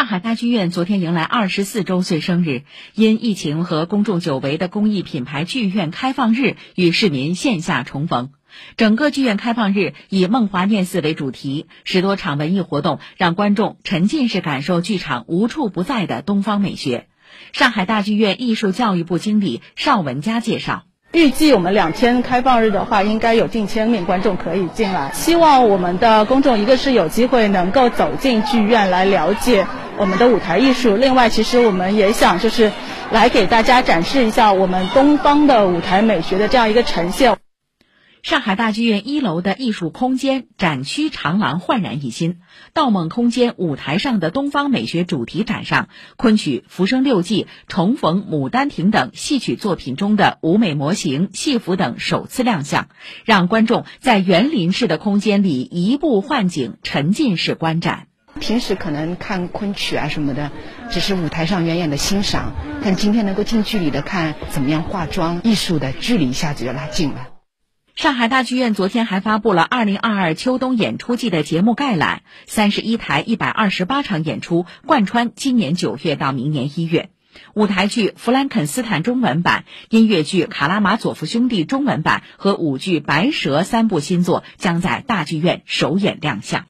上海大剧院昨天迎来二十四周岁生日，因疫情和公众久违的公益品牌剧院开放日与市民线下重逢。整个剧院开放日以“梦华念寺”为主题，十多场文艺活动让观众沉浸式感受剧场无处不在的东方美学。上海大剧院艺术教育部经理邵文佳介绍。预计我们两天开放日的话，应该有近千名观众可以进来。希望我们的公众，一个是有机会能够走进剧院来了解我们的舞台艺术，另外，其实我们也想就是来给大家展示一下我们东方的舞台美学的这样一个呈现。上海大剧院一楼的艺术空间展区长廊焕然一新，盗梦空间舞台上的东方美学主题展上，昆曲《浮生六记》重逢《牡丹亭》等戏曲作品中的舞美模型、戏服等首次亮相，让观众在园林式的空间里移步换景，沉浸式观展。平时可能看昆曲啊什么的，只是舞台上远远的欣赏，但今天能够近距离的看怎么样化妆，艺术的距离一下子就拉近了。上海大剧院昨天还发布了二零二二秋冬演出季的节目概览，三十一台一百二十八场演出贯穿今年九月到明年一月。舞台剧《弗兰肯斯坦》中文版、音乐剧《卡拉马佐夫兄弟》中文版和舞剧《白蛇》三部新作将在大剧院首演亮相。